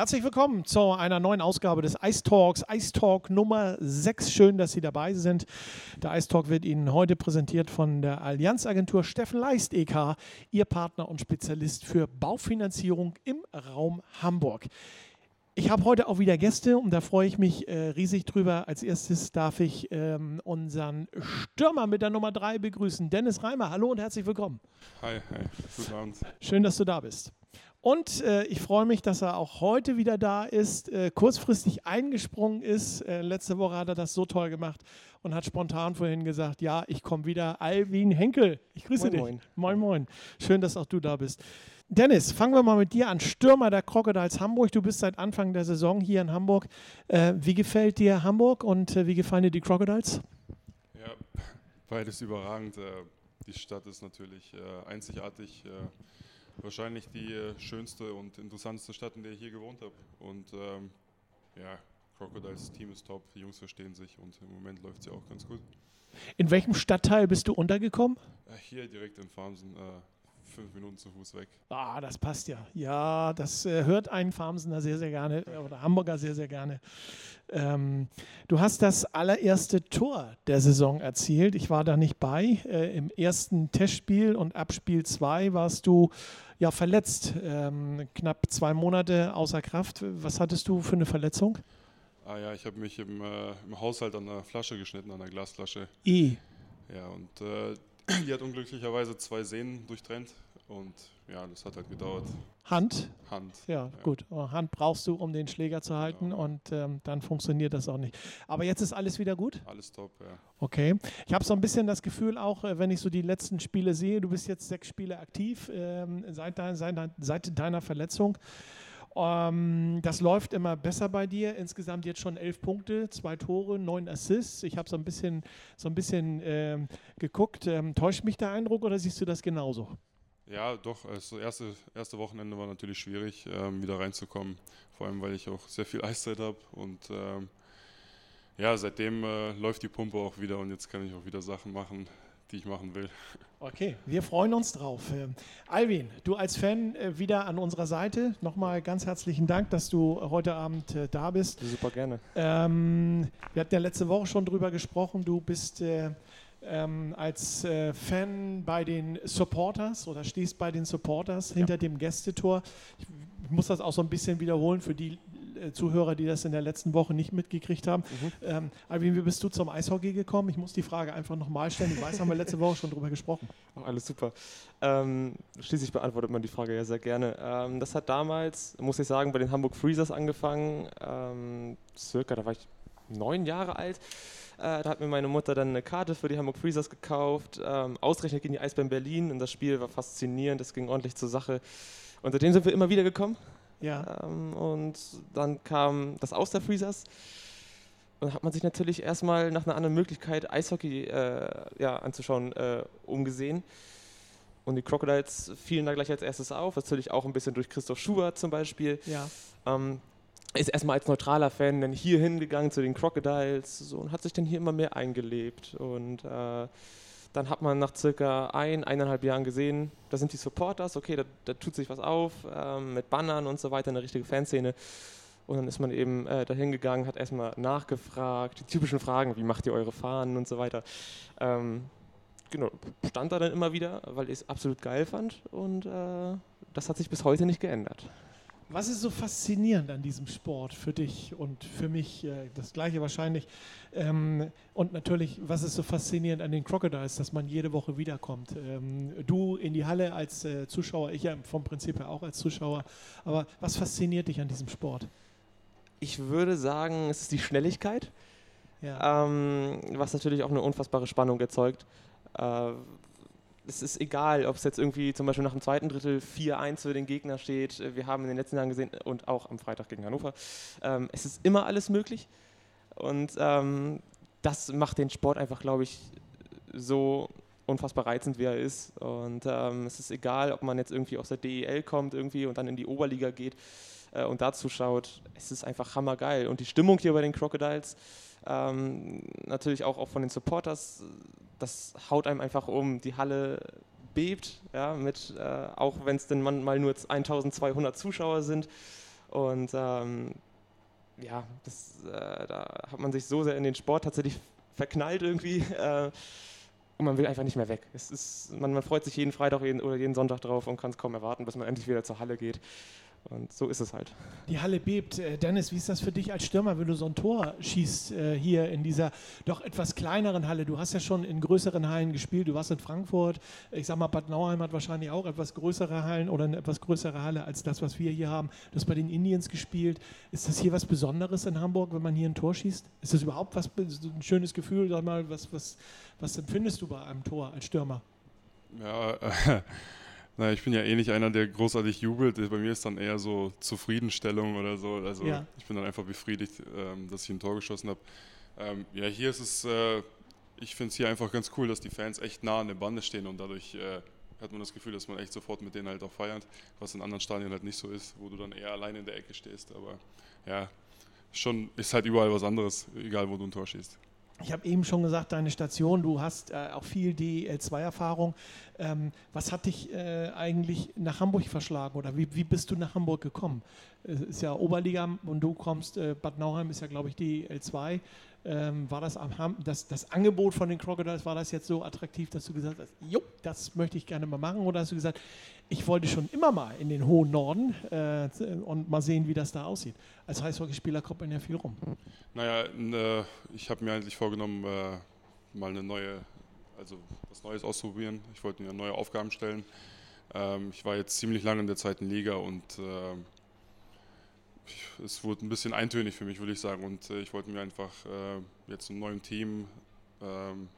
Herzlich willkommen zu einer neuen Ausgabe des Ice Talks, Ice Talk Nummer 6. Schön, dass Sie dabei sind. Der Ice Talk wird Ihnen heute präsentiert von der Allianzagentur Steffen Leist e.K., Ihr Partner und Spezialist für Baufinanzierung im Raum Hamburg. Ich habe heute auch wieder Gäste und da freue ich mich äh, riesig drüber. Als erstes darf ich ähm, unseren Stürmer mit der Nummer 3 begrüßen, Dennis Reimer. Hallo und herzlich willkommen. Hi, hi, guten Abend. Schön, dass du da bist. Und äh, ich freue mich, dass er auch heute wieder da ist, äh, kurzfristig eingesprungen ist. Äh, letzte Woche hat er das so toll gemacht und hat spontan vorhin gesagt, ja, ich komme wieder. Alvin Henkel, ich grüße moin, dich. Moin. moin, moin. Schön, dass auch du da bist. Dennis, fangen wir mal mit dir an. Stürmer der Crocodiles Hamburg. Du bist seit Anfang der Saison hier in Hamburg. Äh, wie gefällt dir Hamburg und äh, wie gefallen dir die Crocodiles? Ja, beides überragend. Äh, die Stadt ist natürlich äh, einzigartig wahrscheinlich die äh, schönste und interessanteste Stadt, in der ich hier gewohnt habe. Und ähm, ja, Crocodiles Team ist top, die Jungs verstehen sich und im Moment läuft es ja auch ganz gut. In welchem Stadtteil bist du untergekommen? Äh, hier direkt in Farmsen, äh, fünf Minuten zu Fuß weg. Ah, das passt ja. Ja, das äh, hört ein Farmsener sehr, sehr gerne oder Hamburger sehr, sehr gerne. Ähm, du hast das allererste Tor der Saison erzielt. Ich war da nicht bei. Äh, Im ersten Testspiel und Abspiel 2 warst du ja verletzt. Ähm, knapp zwei Monate außer Kraft. Was hattest du für eine Verletzung? Ah ja, ich habe mich im, äh, im, Haushalt an der Flasche geschnitten, an der Glasflasche. I. Ja, und äh, die hat unglücklicherweise zwei Sehnen durchtrennt und ja, das hat halt gedauert. Hand? Hand. Ja, ja. gut. Hand brauchst du, um den Schläger zu halten genau. und ähm, dann funktioniert das auch nicht. Aber jetzt ist alles wieder gut? Alles top, ja. Okay. Ich habe so ein bisschen das Gefühl auch, äh, wenn ich so die letzten Spiele sehe, du bist jetzt sechs Spiele aktiv ähm, seit, dein, seit, seit deiner Verletzung. Ähm, das läuft immer besser bei dir. Insgesamt jetzt schon elf Punkte, zwei Tore, neun Assists. Ich habe so ein bisschen, so ein bisschen ähm, geguckt. Ähm, täuscht mich der Eindruck oder siehst du das genauso? Ja, doch. Das erste, erste Wochenende war natürlich schwierig, ähm, wieder reinzukommen. Vor allem, weil ich auch sehr viel Eiszeit habe. Und ähm, ja, seitdem äh, läuft die Pumpe auch wieder und jetzt kann ich auch wieder Sachen machen, die ich machen will. Okay, wir freuen uns drauf. Ähm, Alvin, du als Fan äh, wieder an unserer Seite. Nochmal ganz herzlichen Dank, dass du heute Abend äh, da bist. Super gerne. Ähm, wir hatten ja letzte Woche schon drüber gesprochen. Du bist äh, ähm, als äh, Fan bei den Supporters oder stehst bei den Supporters hinter dem Gästetor. Ich, ich muss das auch so ein bisschen wiederholen für die äh, Zuhörer, die das in der letzten Woche nicht mitgekriegt haben. Mhm. Ähm, Alvin, wie bist du zum Eishockey gekommen? Ich muss die Frage einfach nochmal stellen. Ich weiß, haben wir letzte Woche schon drüber gesprochen. Oh, alles super. Ähm, schließlich beantwortet man die Frage ja sehr gerne. Ähm, das hat damals, muss ich sagen, bei den Hamburg Freezers angefangen. Ähm, circa, da war ich neun Jahre alt. Äh, da hat mir meine Mutter dann eine Karte für die Hamburg Freezers gekauft. Ähm, ausgerechnet gegen die Eisbären Berlin und das Spiel war faszinierend, es ging ordentlich zur Sache. Und seitdem sind wir immer wieder gekommen. Ja. Ähm, und dann kam das Aus der Freezers. Und dann hat man sich natürlich erstmal nach einer anderen Möglichkeit, Eishockey äh, ja, anzuschauen, äh, umgesehen. Und die Crocodiles fielen da gleich als erstes auf, natürlich auch ein bisschen durch Christoph Schubert zum Beispiel. Ja. Ähm, ist erstmal als neutraler Fan dann hier hingegangen zu den Crocodiles so, und hat sich dann hier immer mehr eingelebt. Und äh, dann hat man nach circa ein, eineinhalb Jahren gesehen, da sind die Supporters, okay, da, da tut sich was auf, ähm, mit Bannern und so weiter, eine richtige Fanszene. Und dann ist man eben äh, dahin gegangen, hat erstmal nachgefragt, die typischen Fragen, wie macht ihr eure Fahnen und so weiter. Ähm, genau, stand da dann immer wieder, weil ich es absolut geil fand und äh, das hat sich bis heute nicht geändert. Was ist so faszinierend an diesem Sport für dich und für mich? Äh, das gleiche wahrscheinlich. Ähm, und natürlich, was ist so faszinierend an den Crocodiles, dass man jede Woche wiederkommt? Ähm, du in die Halle als äh, Zuschauer, ich ja vom Prinzip her auch als Zuschauer. Aber was fasziniert dich an diesem Sport? Ich würde sagen, es ist die Schnelligkeit, ja. ähm, was natürlich auch eine unfassbare Spannung erzeugt. Äh, es ist egal, ob es jetzt irgendwie zum Beispiel nach dem zweiten Drittel 4-1 für den Gegner steht. Wir haben in den letzten Jahren gesehen und auch am Freitag gegen Hannover. Ähm, es ist immer alles möglich. Und ähm, das macht den Sport einfach, glaube ich, so unfassbar reizend, wie er ist. Und ähm, es ist egal, ob man jetzt irgendwie aus der DEL kommt irgendwie und dann in die Oberliga geht äh, und dazu schaut. Es ist einfach hammergeil. Und die Stimmung hier bei den Crocodiles, ähm, natürlich auch, auch von den Supporters, das haut einem einfach um. Die Halle bebt, ja, mit, äh, auch wenn es denn mal nur 1200 Zuschauer sind. Und ähm, ja, das, äh, da hat man sich so sehr in den Sport tatsächlich verknallt irgendwie. Äh, und man will einfach nicht mehr weg. Es ist, man, man freut sich jeden Freitag jeden, oder jeden Sonntag drauf und kann es kaum erwarten, bis man endlich wieder zur Halle geht. Und so ist es halt. Die Halle bebt. Äh, Dennis, wie ist das für dich als Stürmer, wenn du so ein Tor schießt äh, hier in dieser doch etwas kleineren Halle? Du hast ja schon in größeren Hallen gespielt. Du warst in Frankfurt. Ich sag mal, Bad Nauheim hat wahrscheinlich auch etwas größere Hallen oder eine etwas größere Halle als das, was wir hier haben. Du hast bei den Indians gespielt. Ist das hier was Besonderes in Hamburg, wenn man hier ein Tor schießt? Ist das überhaupt was, ein schönes Gefühl? Sag mal, was, was, was empfindest du bei einem Tor als Stürmer? Ja, äh, Na, ich bin ja eh nicht einer, der großartig jubelt. Bei mir ist dann eher so Zufriedenstellung oder so. Also ja. ich bin dann einfach befriedigt, ähm, dass ich ein Tor geschossen habe. Ähm, ja, hier ist es, äh, ich finde es hier einfach ganz cool, dass die Fans echt nah an der Bande stehen und dadurch äh, hat man das Gefühl, dass man echt sofort mit denen halt auch feiert, was in anderen Stadien halt nicht so ist, wo du dann eher alleine in der Ecke stehst. Aber ja, schon ist halt überall was anderes, egal wo du ein Tor schießt. Ich habe eben schon gesagt, deine Station, du hast äh, auch viel DL2-Erfahrung. Ähm, was hat dich äh, eigentlich nach Hamburg verschlagen oder wie, wie bist du nach Hamburg gekommen? Es ist ja Oberliga und du kommst, äh, Bad Nauheim ist ja, glaube ich, DL2. Ähm, war das, am, das, das Angebot von den Crocodiles, war das jetzt so attraktiv, dass du gesagt hast, jo, das möchte ich gerne mal machen? Oder hast du gesagt, ich wollte schon immer mal in den hohen Norden äh, und mal sehen, wie das da aussieht? Als Eishockeyspieler kommt man ja viel rum. Naja, ne, ich habe mir eigentlich vorgenommen, äh, mal eine neue, also was Neues auszuprobieren. Ich wollte mir neue Aufgaben stellen. Ähm, ich war jetzt ziemlich lange in der zweiten Liga und äh, es wurde ein bisschen eintönig für mich, würde ich sagen. Und äh, ich wollte mir einfach äh, jetzt im neuen Team ähm,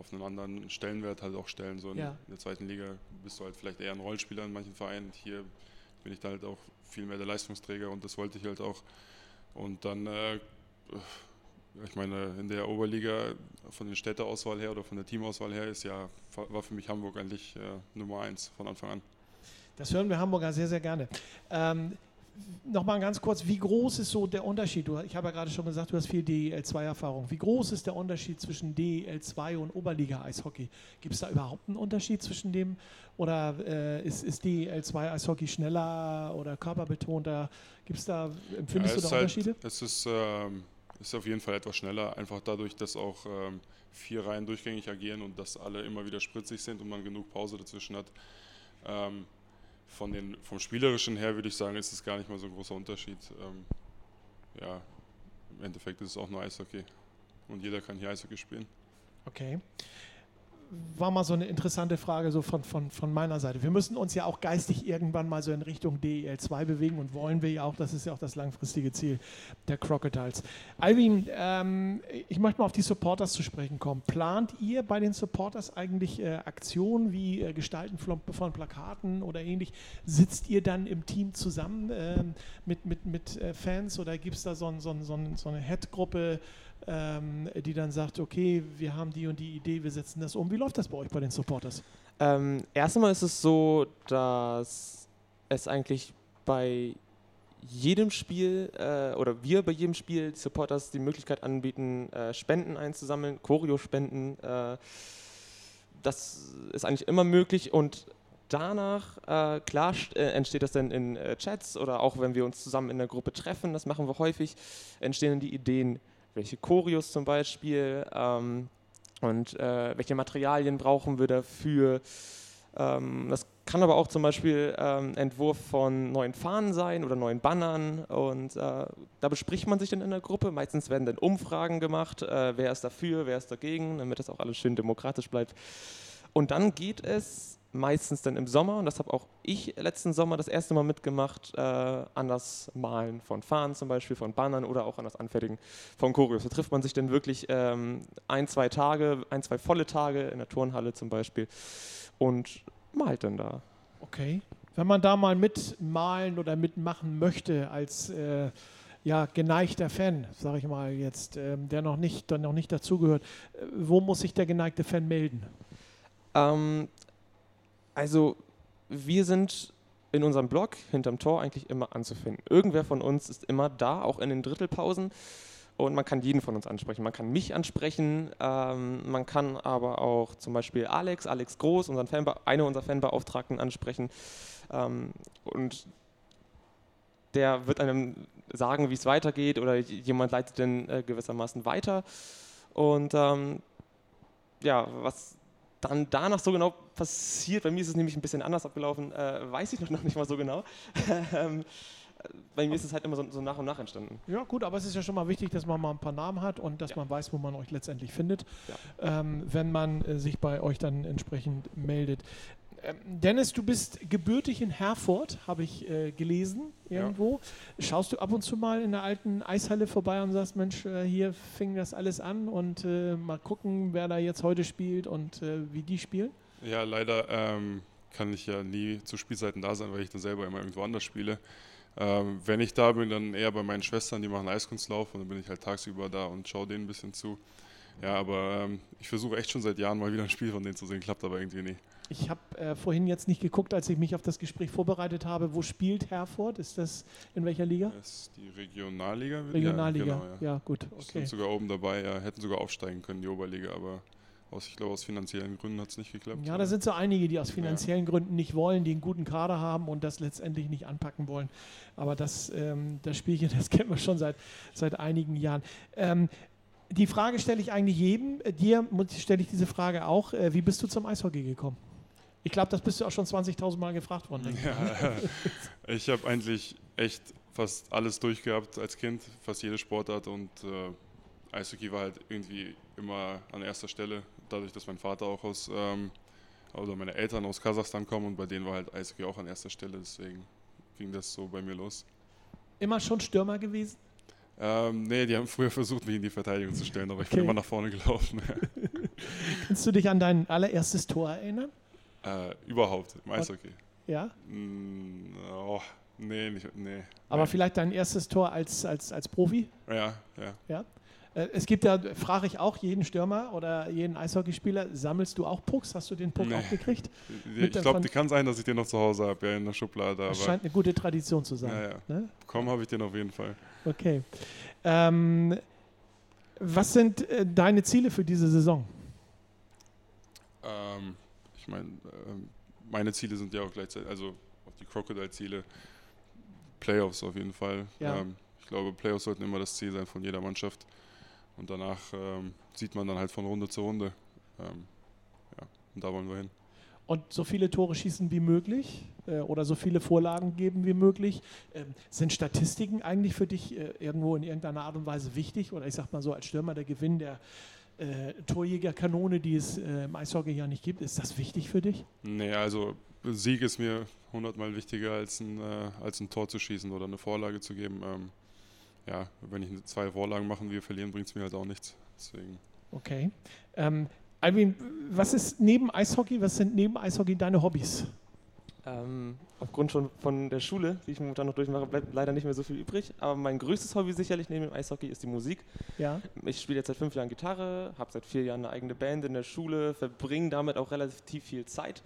auf einen anderen Stellenwert halt auch stellen. So in, ja. in, der zweiten Liga bist du halt vielleicht eher ein Rollenspieler in manchen Vereinen. Hier bin ich da halt auch viel mehr der Leistungsträger und das wollte ich halt auch. Und dann, äh, ich meine, in der Oberliga von der Städteauswahl her oder von der Teamauswahl her ist ja, war für mich Hamburg eigentlich äh, Nummer eins von Anfang an. Das hören wir Hamburger sehr, sehr gerne. Ähm, Nochmal ganz kurz, wie groß ist so der Unterschied? Du, ich habe ja gerade schon gesagt, du hast viel DEL2-Erfahrung. Wie groß ist der Unterschied zwischen DEL2 und Oberliga-Eishockey? Gibt es da überhaupt einen Unterschied zwischen dem? Oder äh, ist, ist DEL2-Eishockey schneller oder körperbetonter? Gibt's da, empfindest ja, du da halt, Unterschiede? Es ist, ähm, ist auf jeden Fall etwas schneller, einfach dadurch, dass auch ähm, vier Reihen durchgängig agieren und dass alle immer wieder spritzig sind und man genug Pause dazwischen hat. Ähm, von den, vom Spielerischen her würde ich sagen, ist es gar nicht mal so ein großer Unterschied. Ähm, ja, im Endeffekt ist es auch nur Eishockey. Und jeder kann hier Eishockey spielen. Okay war mal so eine interessante Frage so von, von, von meiner Seite. Wir müssen uns ja auch geistig irgendwann mal so in Richtung DEL2 bewegen und wollen wir ja auch, das ist ja auch das langfristige Ziel der Crocodiles. Alvin, ähm, ich möchte mal auf die Supporters zu sprechen kommen. Plant ihr bei den Supporters eigentlich äh, Aktionen wie äh, Gestalten von, von, Plakaten oder ähnlich? Sitzt ihr dann im Team zusammen äh, mit, mit, mit äh, Fans oder gibt es da so, so, so, so eine Head-Gruppe? Ähm, die dann sagt, okay, wir haben die und die Idee, wir setzen das um. Wie läuft das bei euch bei den Supporters? Ähm, erst einmal ist es so, dass es eigentlich bei jedem Spiel äh, oder wir bei jedem Spiel Supporters die Möglichkeit anbieten, äh, Spenden einzusammeln, Choreo-Spenden. Äh, das ist eigentlich immer möglich und danach, äh, klar, äh, entsteht das dann in äh, Chats oder auch wenn wir uns zusammen in der Gruppe treffen, das machen wir häufig, entstehen dann die Ideen, welche Choreos zum Beispiel ähm, und äh, welche Materialien brauchen wir dafür. Ähm, das kann aber auch zum Beispiel ähm, Entwurf von neuen Fahnen sein oder neuen Bannern und äh, da bespricht man sich dann in der Gruppe. Meistens werden dann Umfragen gemacht, äh, wer ist dafür, wer ist dagegen, damit das auch alles schön demokratisch bleibt. Und dann geht es meistens dann im Sommer, und das habe auch ich letzten Sommer das erste Mal mitgemacht, äh, an das Malen von Fahnen zum Beispiel, von Bannern oder auch an das Anfertigen von Choreos. Da trifft man sich dann wirklich ähm, ein, zwei Tage, ein, zwei volle Tage in der Turnhalle zum Beispiel und malt dann da. Okay. Wenn man da mal mitmalen oder mitmachen möchte als äh, ja, geneigter Fan, sage ich mal jetzt, ähm, der noch nicht, der noch nicht dazugehört, äh, wo muss sich der geneigte Fan melden? Ähm, also wir sind in unserem Blog hinterm Tor eigentlich immer anzufinden. Irgendwer von uns ist immer da, auch in den Drittelpausen. Und man kann jeden von uns ansprechen. Man kann mich ansprechen, ähm, man kann aber auch zum Beispiel Alex, Alex Groß, unseren Fanbe eine unserer Fanbeauftragten ansprechen. Ähm, und der wird einem sagen, wie es weitergeht oder jemand leitet den äh, gewissermaßen weiter. Und ähm, ja, was dann danach so genau passiert, bei mir ist es nämlich ein bisschen anders abgelaufen, äh, weiß ich noch nicht mal so genau. Ähm, bei mir ist es halt immer so, so, nach und nach entstanden. Ja, gut, aber es ist ja schon mal wichtig, dass man mal ein paar Namen hat und dass ja. man weiß, wo man euch letztendlich findet, ja. ähm, wenn man äh, sich bei euch dann entsprechend meldet. Ähm, Dennis, du bist gebürtig in Herford, habe ich äh, gelesen irgendwo. Ja. Schaust du ab und zu mal in der alten Eishalle vorbei und sagst, Mensch, äh, hier fing das alles an und äh, mal gucken, wer da jetzt heute spielt und äh, wie die spielen? Ja, leider ähm, kann ich ja nie zu Spielzeiten da sein, weil ich dann selber immer irgendwo anders spiele. Ähm, wenn ich da bin, dann eher bei meinen Schwestern, die machen Eiskunstlauf und dann bin ich halt tagsüber da und schaue denen ein bisschen zu. Ja, aber ähm, ich versuche echt schon seit Jahren mal wieder ein Spiel von denen zu sehen, klappt aber irgendwie nie. Ich habe äh, vorhin jetzt nicht geguckt, als ich mich auf das Gespräch vorbereitet habe. Wo spielt Herford? Ist das in welcher Liga? Das ist die Regionalliga. Regionalliga, ja, genau, ja. ja gut. Okay. Sind sogar oben dabei, ja, hätten sogar aufsteigen können, die Oberliga, aber aus, ich glaube, aus finanziellen Gründen hat es nicht geklappt. Ja, da sind so einige, die aus finanziellen ja. Gründen nicht wollen, die einen guten Kader haben und das letztendlich nicht anpacken wollen. Aber das, ähm, das Spielchen, das kennen wir schon seit, seit einigen Jahren. Ähm, die Frage stelle ich eigentlich jedem. Dir stelle ich diese Frage auch. Äh, wie bist du zum Eishockey gekommen? Ich glaube, das bist du auch schon 20.000 Mal gefragt worden. Ja, ich habe eigentlich echt fast alles durchgehabt als Kind, fast jede Sportart und äh, Eishockey war halt irgendwie immer an erster Stelle, dadurch, dass mein Vater auch aus, ähm, oder meine Eltern aus Kasachstan kommen und bei denen war halt Eishockey auch an erster Stelle, deswegen ging das so bei mir los. Immer schon Stürmer gewesen? Ähm, nee, die haben früher versucht, mich in die Verteidigung zu stellen, aber ich bin immer nach vorne gelaufen. Kannst du dich an dein allererstes Tor erinnern? Äh, überhaupt, im Eishockey. Ja? Mm, oh, nee, nicht, nee. Aber Nein. vielleicht dein erstes Tor als, als, als Profi? Ja, ja. ja? Äh, es gibt ja, frage ich auch jeden Stürmer oder jeden Eishockeyspieler, sammelst du auch Pucks? Hast du den Puck nee. auch gekriegt? Ich glaube, die kann sein, dass ich den noch zu Hause habe, ja, in der Schublade. Das scheint eine gute Tradition zu sein. Ja, ja. Ne? Bekommen habe ich den auf jeden Fall. Okay. Ähm, was sind äh, deine Ziele für diese Saison? Ähm, ich meine, äh, meine Ziele sind ja auch gleichzeitig, also auch die Crocodile-Ziele, Playoffs auf jeden Fall. Ja. Ähm, ich glaube, Playoffs sollten immer das Ziel sein von jeder Mannschaft. Und danach ähm, sieht man dann halt von Runde zu Runde. Ähm, ja, und da wollen wir hin. Und so viele Tore schießen wie möglich äh, oder so viele Vorlagen geben wie möglich. Ähm, sind Statistiken eigentlich für dich äh, irgendwo in irgendeiner Art und Weise wichtig? Oder ich sag mal so, als Stürmer der Gewinn der äh, Torjägerkanone, die es äh, im Eishockey ja nicht gibt, ist das wichtig für dich? Nee, also Sieg ist mir hundertmal wichtiger, als ein, äh, als ein Tor zu schießen oder eine Vorlage zu geben. Ähm, ja, wenn ich zwei Vorlagen machen wir verlieren, bringt es mir halt auch nichts. Deswegen. Okay. Ähm, Alvin, was ist neben Eishockey, was sind neben Eishockey deine Hobbys? Ähm, aufgrund schon von der Schule, die ich momentan noch durchmache, bleibt leider nicht mehr so viel übrig. Aber mein größtes Hobby sicherlich neben dem Eishockey ist die Musik. Ja. Ich spiele jetzt seit fünf Jahren Gitarre, habe seit vier Jahren eine eigene Band in der Schule, verbringe damit auch relativ viel Zeit.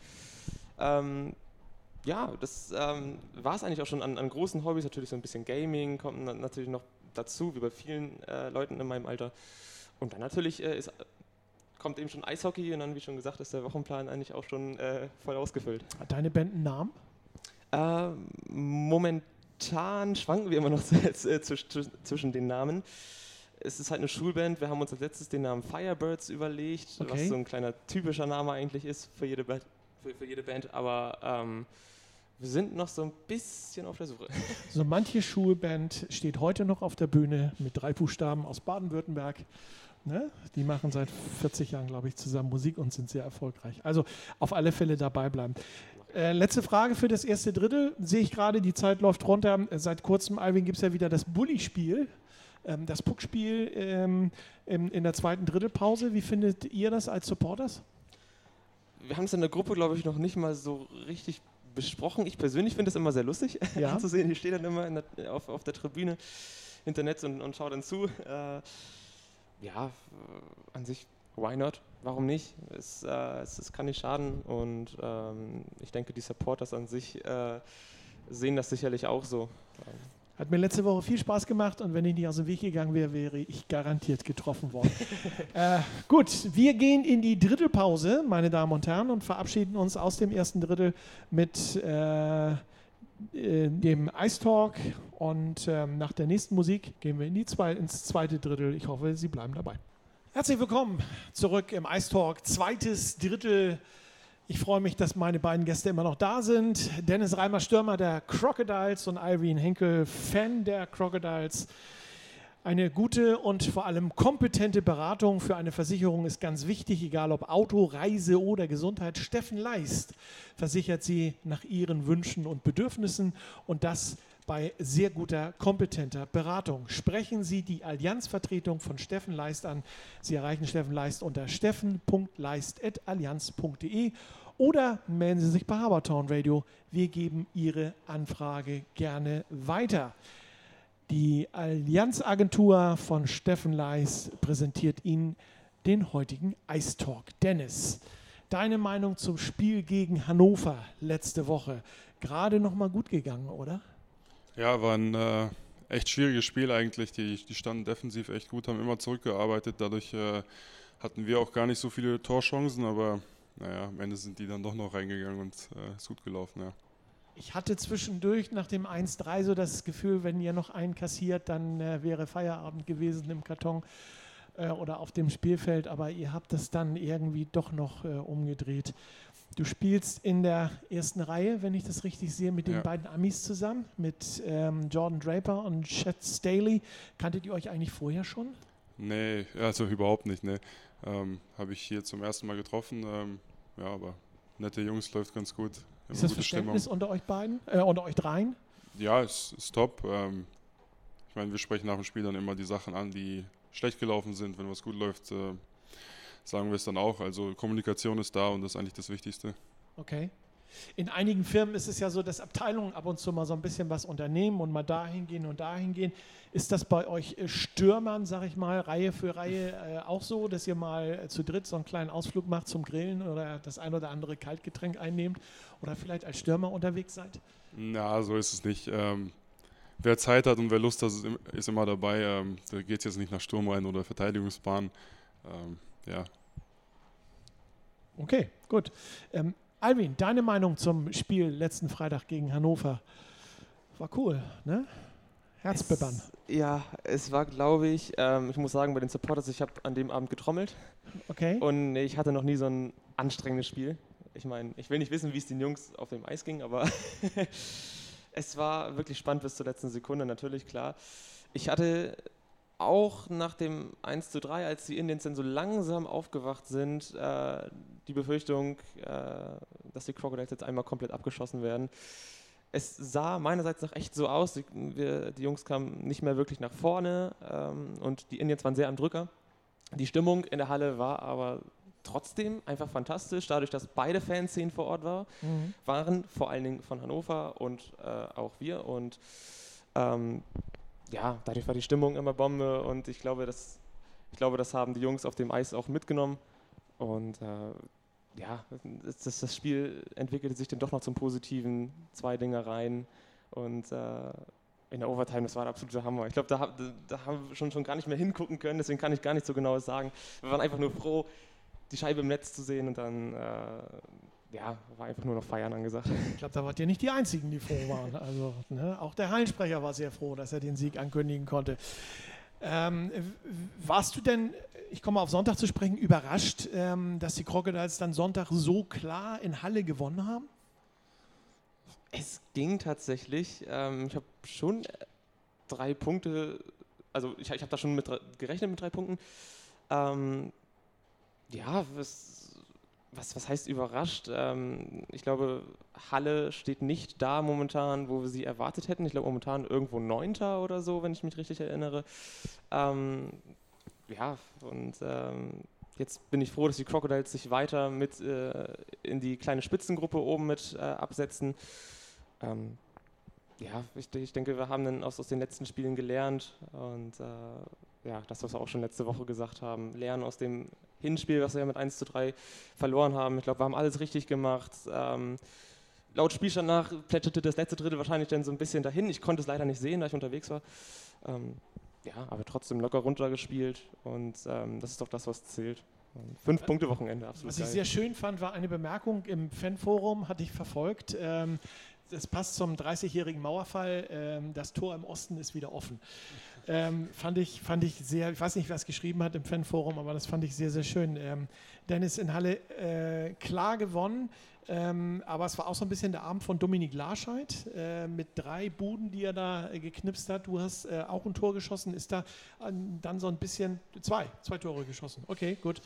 Ähm, ja, das ähm, war es eigentlich auch schon an, an, großen Hobbys. Natürlich so ein bisschen Gaming kommt natürlich noch dazu, wie bei vielen äh, Leuten in meinem Alter. Und dann natürlich äh, ist, kommt eben schon Eishockey und dann, wie schon gesagt, ist der Wochenplan eigentlich auch schon äh, voll ausgefüllt. Hat deine Band einen Namen? Ähm, momentan schwanken wir immer noch äh, zwischen den Namen es ist halt eine Schulband. Wir haben uns als letztes den Namen Firebirds überlegt, okay. was so ein kleiner typischer Name eigentlich ist für jede, ba für, für jede Band. Aber ähm, wir sind noch so ein bisschen auf der Suche. So manche Schulband steht heute noch auf der Bühne mit drei Buchstaben aus Baden-Württemberg. Ne? Die machen seit 40 Jahren, glaube ich, zusammen Musik und sind sehr erfolgreich. Also auf alle Fälle dabei bleiben. Äh, letzte Frage für das erste Drittel. Sehe ich gerade, die Zeit läuft runter. Seit kurzem, Alvin, gibt es ja wieder das Bulli-Spiel. Ähm, das Puckspiel ähm, in, in der zweiten Drittelpause. Wie findet ihr das als Supporters? Wir haben es in der Gruppe, glaube ich, noch nicht mal so richtig besprochen. Ich persönlich finde es immer sehr lustig ja. anzusehen. Ich stehe dann immer der, auf, auf, der Tribüne hinter Netz und, und schaue dann zu. Äh, ja, an sich, why not? Warum nicht? Es, äh, es, es kann nicht schaden und ähm, ich denke, die Supporters an sich äh, sehen das sicherlich auch so. Hat mir letzte Woche viel Spaß gemacht und wenn ich nicht aus dem Weg gegangen wäre, wäre ich garantiert getroffen worden. äh, gut, wir gehen in die Drittelpause, meine Damen und Herren, und verabschieden uns aus dem ersten Drittel mit äh, äh, dem Ice Talk und ähm, nach der nächsten Musik gehen wir in die zwei, ins zweite Drittel. Ich hoffe, Sie bleiben dabei. Herzlich willkommen zurück im Ice Talk, zweites Drittel. Ich freue mich, dass meine beiden Gäste immer noch da sind. Dennis Reimer Stürmer der Crocodiles und Irene Henkel, Fan der Crocodiles. Eine gute und vor allem kompetente Beratung für eine Versicherung ist ganz wichtig, egal ob Auto, Reise oder Gesundheit. Steffen Leist versichert Sie nach Ihren Wünschen und Bedürfnissen und das bei sehr guter, kompetenter Beratung. Sprechen Sie die Allianzvertretung von Steffen Leist an. Sie erreichen Steffen Leist unter steffen.leist.allianz.de oder melden Sie sich bei Habertown Radio. Wir geben Ihre Anfrage gerne weiter. Die Allianzagentur von Steffen Leis präsentiert Ihnen den heutigen Ice Talk. Dennis, deine Meinung zum Spiel gegen Hannover letzte Woche? Gerade noch mal gut gegangen, oder? Ja, war ein äh, echt schwieriges Spiel eigentlich. Die, die standen defensiv echt gut, haben immer zurückgearbeitet. Dadurch äh, hatten wir auch gar nicht so viele Torchancen, aber naja, am Ende sind die dann doch noch reingegangen und äh, ist gut gelaufen, ja ich hatte zwischendurch nach dem 1-3 so das Gefühl, wenn ihr noch einen kassiert, dann äh, wäre Feierabend gewesen im Karton äh, oder auf dem Spielfeld, aber ihr habt das dann irgendwie doch noch äh, umgedreht. Du spielst in der ersten Reihe, wenn ich das richtig sehe, mit den ja. beiden Amis zusammen, mit ähm, Jordan Draper und Chet Staley. Kanntet ihr euch eigentlich vorher schon? Nee, also überhaupt nicht. Nee. Ähm, Habe ich hier zum ersten Mal getroffen. Ähm, ja, aber nette Jungs, läuft ganz gut. Ist das Verständnis Stimmung. unter euch beiden, äh, unter euch dreien? Ja, es ist top. Ähm, ich meine, wir sprechen nach dem Spiel dann immer die Sachen an, die schlecht gelaufen sind. Wenn was gut läuft, äh, sagen wir es dann auch. Also Kommunikation ist da und das ist eigentlich das Wichtigste. Okay. In einigen Firmen ist es ja so, dass Abteilungen ab und zu mal so ein bisschen was unternehmen und mal dahin gehen und dahin gehen. Ist das bei euch äh, Stürmern, sag ich mal, Reihe für Reihe äh, auch so, dass ihr mal äh, zu dritt so einen kleinen Ausflug macht zum Grillen oder das ein oder andere Kaltgetränk einnehmt oder vielleicht als Stürmer unterwegs seid? Na, so ist es nicht. Ähm, wer Zeit hat und wer Lust hat, ist immer dabei. Ähm, da geht es jetzt nicht nach Sturm rein oder Verteidigungsbahn. Ähm, ja. Okay, gut. Ähm, Alvin, deine Meinung zum Spiel letzten Freitag gegen Hannover? War cool, ne? Herzbebann. ja, es war, glaube ich, ähm, ich muss sagen, bei den Supporters, ich habe an dem Abend getrommelt. Okay. Und ich hatte noch nie so ein anstrengendes Spiel. Ich meine, ich will nicht wissen, wie es den Jungs auf dem Eis ging, aber es war wirklich spannend bis zur letzten Sekunde, natürlich, klar. Ich hatte auch nach dem 1 zu 3, als die Indians dann so langsam aufgewacht sind, äh, die Befürchtung, äh, dass die Crocodiles jetzt einmal komplett abgeschossen werden. Es sah meinerseits noch echt so aus, die, wir, die Jungs kamen nicht mehr wirklich nach vorne ähm, und die Indians waren sehr am Drücker. Die Stimmung in der Halle war aber trotzdem einfach fantastisch, dadurch, dass beide Fanszenen vor Ort war, mhm. waren, vor allen Dingen von Hannover und äh, auch wir. Und ähm, ja, dadurch war die Stimmung immer Bombe und ich glaube, das, ich glaube, das haben die Jungs auf dem Eis auch mitgenommen. Und äh, ja, das, das, Spiel entwickelte sich dann doch noch zum Positiven, zwei Dinger rein und äh, in der Overtime, das war der absolute Hammer. Ich glaube, da, da, haben wir schon, schon gar nicht mehr hingucken können, deswegen kann ich gar nicht so genau sagen. Wir waren einfach nur froh, die Scheibe im Netz zu sehen und dann äh, ja, war einfach nur noch Feiern angesagt. Ich glaube, da wart ihr nicht die Einzigen, die froh waren. Also, ne, auch der Hallensprecher war sehr froh, dass er den Sieg ankündigen konnte. Ähm, warst du denn, ich komme auf Sonntag zu sprechen, überrascht, ähm, dass die Crocodiles dann Sonntag so klar in Halle gewonnen haben? Es ging tatsächlich. Ähm, ich habe schon drei Punkte, also ich, ich habe da schon mit gerechnet mit drei Punkten. Ähm, ja, es was, was heißt überrascht? Ähm, ich glaube, Halle steht nicht da momentan, wo wir sie erwartet hätten. Ich glaube, momentan irgendwo Neunter oder so, wenn ich mich richtig erinnere. Ähm, ja, und ähm, jetzt bin ich froh, dass die Crocodiles sich weiter mit äh, in die kleine Spitzengruppe oben mit äh, absetzen. Ähm, ja, ich, ich, denke, wir haben dann aus, aus den letzten Spielen gelernt und äh, ja, das, was wir auch schon letzte Woche gesagt haben, lernen aus dem Hinspiel, was wir ja mit 1 zu 3 verloren haben. Ich glaube, wir haben alles richtig gemacht. Ähm, laut Spielstand nach plätscherte das letzte Drittel wahrscheinlich dann so ein bisschen dahin. Ich konnte es leider nicht sehen, da ich unterwegs war. Ähm, ja, aber trotzdem locker runtergespielt und ähm, das ist doch das, was zählt. Fünf Punkte Wochenende, absolut. Was ich geil. sehr schön fand, war eine Bemerkung im Fanforum, hatte ich verfolgt. Ähm, das passt zum 30-jährigen Mauerfall. Ähm, das Tor im Osten ist wieder offen. Ähm, fand, ich, fand ich sehr, ich weiß nicht, wer es geschrieben hat im Fanforum, aber das fand ich sehr, sehr schön. Ähm, Dennis in Halle äh, klar gewonnen. Ähm, aber es war auch so ein bisschen der Abend von Dominik Larscheid äh, mit drei Buden, die er da äh, geknipst hat. Du hast äh, auch ein Tor geschossen, ist da dann so ein bisschen, zwei, zwei Tore geschossen. Okay, gut.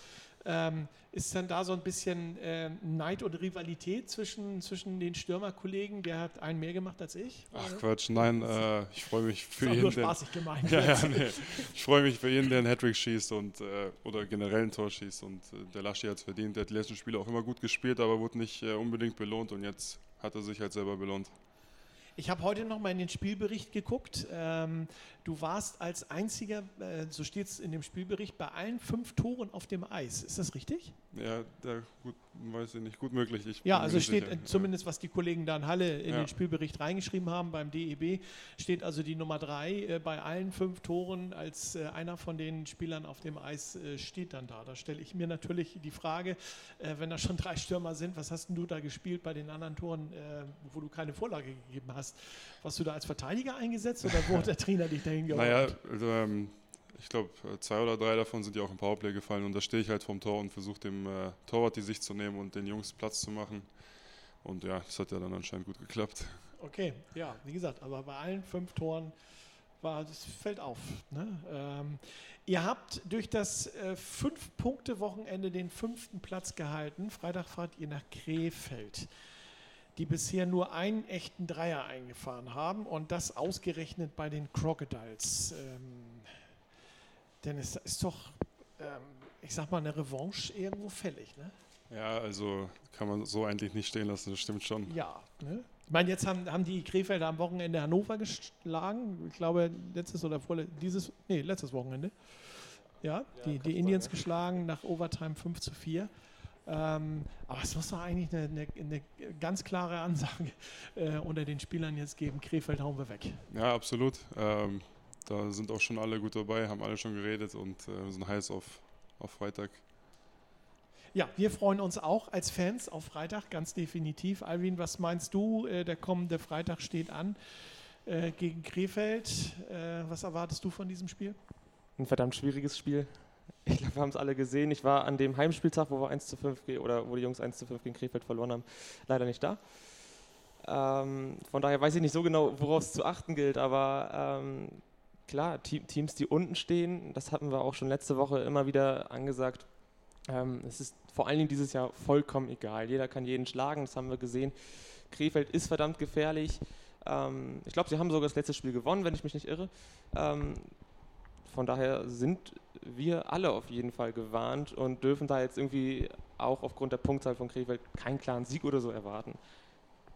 Ähm, ist dann da so ein bisschen äh, Neid und Rivalität zwischen, zwischen den Stürmerkollegen? Der hat einen mehr gemacht als ich? Ach oder? Quatsch, nein, äh, ich freue mich für ihn. Nur spaßig gemeint. Ja, ja, nee. Ich freue mich für ihn, der einen Hattrick schießt und, äh, oder generell ein Tor schießt. Und äh, der Laschi hat es verdient. Der hat die letzten Spiele auch immer gut gespielt, aber wurde nicht äh, unbedingt belohnt und jetzt hat er sich halt selber belohnt. Ich habe heute noch mal in den Spielbericht geguckt. Ähm, du warst als einziger, äh, so steht es in dem Spielbericht, bei allen fünf Toren auf dem Eis. Ist das richtig? Ja, da, gut, weiß ich nicht, gut möglich. Ich ja, also steht sicher. zumindest, was die Kollegen da in Halle in ja. den Spielbericht reingeschrieben haben beim DEB, steht also die Nummer drei äh, bei allen fünf Toren als äh, einer von den Spielern auf dem Eis äh, steht dann da. Da stelle ich mir natürlich die Frage, äh, wenn da schon drei Stürmer sind, was hast denn du da gespielt bei den anderen Toren, äh, wo du keine Vorlage gegeben hast? Warst du da als Verteidiger eingesetzt oder wo hat der Trainer dich dahin geholt? Naja, also, ähm, ich glaube, zwei oder drei davon sind ja auch im Powerplay gefallen und da stehe ich halt vom Tor und versuche dem äh, Torwart die Sicht zu nehmen und den Jungs Platz zu machen. Und ja, das hat ja dann anscheinend gut geklappt. Okay, ja, wie gesagt, aber bei allen fünf Toren war, das fällt auf. Ne? Ähm, ihr habt durch das äh, Fünf-Punkte-Wochenende den fünften Platz gehalten. Freitag fahrt ihr nach Krefeld die bisher nur einen echten Dreier eingefahren haben und das ausgerechnet bei den Crocodiles. Ähm, denn es ist doch, ähm, ich sag mal, eine Revanche irgendwo fällig, ne? Ja, also kann man so eigentlich nicht stehen lassen, das stimmt schon. Ja, ne? Ich meine, jetzt haben, haben die Krefelder am Wochenende Hannover geschlagen. Ich glaube, letztes oder vorletztes, dieses, nee, letztes Wochenende. Ja, ja die, die Indians sein, geschlagen nach Overtime 5 zu 4. Ähm, aber es muss doch eigentlich eine, eine, eine ganz klare Ansage äh, unter den Spielern jetzt geben, Krefeld hauen wir weg. Ja, absolut. Ähm, da sind auch schon alle gut dabei, haben alle schon geredet und äh, sind heiß auf, auf Freitag. Ja, wir freuen uns auch als Fans auf Freitag, ganz definitiv. Alvin, was meinst du? Äh, der kommende Freitag steht an äh, gegen Krefeld. Äh, was erwartest du von diesem Spiel? Ein verdammt schwieriges Spiel ich glaube, wir haben es alle gesehen. Ich war an dem Heimspieltag, wo wir 1 zu 5 oder wo die Jungs 1 zu 5 gegen Krefeld verloren haben, leider nicht da. Ähm, von daher weiß ich nicht so genau, worauf es zu achten gilt, aber ähm, klar, Teams, die unten stehen, das hatten wir auch schon letzte Woche immer wieder angesagt. Ähm, es ist vor allen Dingen dieses Jahr vollkommen egal. Jeder kann jeden schlagen, das haben wir gesehen. Krefeld ist verdammt gefährlich. Ähm, ich glaube, sie haben sogar das letzte Spiel gewonnen, wenn ich mich nicht irre. Von daher sind wir alle auf jeden Fall gewarnt und dürfen da jetzt irgendwie auch aufgrund der Punktzahl von Krefeld keinen klaren Sieg oder so erwarten.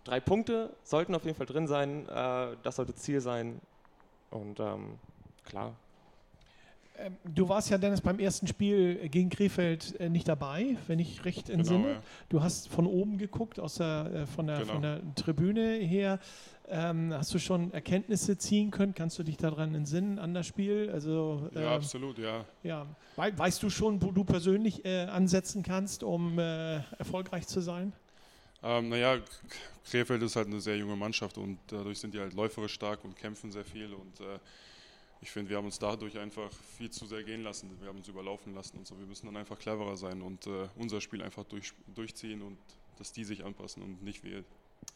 Drei Punkte sollten auf jeden Fall drin sein, äh, das sollte Ziel sein und ähm, klar. Ähm, du warst ja, Dennis, beim ersten Spiel gegen Krefeld äh, nicht dabei, wenn ich recht entsinne. Genau, ja. Du hast von oben geguckt, aus der, äh, von, der, genau. von der Tribüne her. Ähm, hast du schon Erkenntnisse ziehen können? Kannst du dich daran entsinnen an das Spiel? Also, ähm, ja, absolut, ja. ja. weißt du schon, wo du persönlich äh, ansetzen kannst, um äh, erfolgreich zu sein? Ähm, naja, Krefeld ist halt eine sehr junge Mannschaft und dadurch sind die halt läuferisch stark und kämpfen sehr viel und äh, ich finde, wir haben uns dadurch einfach viel zu sehr gehen lassen. Wir haben uns überlaufen lassen und so. Wir müssen dann einfach cleverer sein und äh, unser Spiel einfach durch, durchziehen und dass die sich anpassen und nicht wir.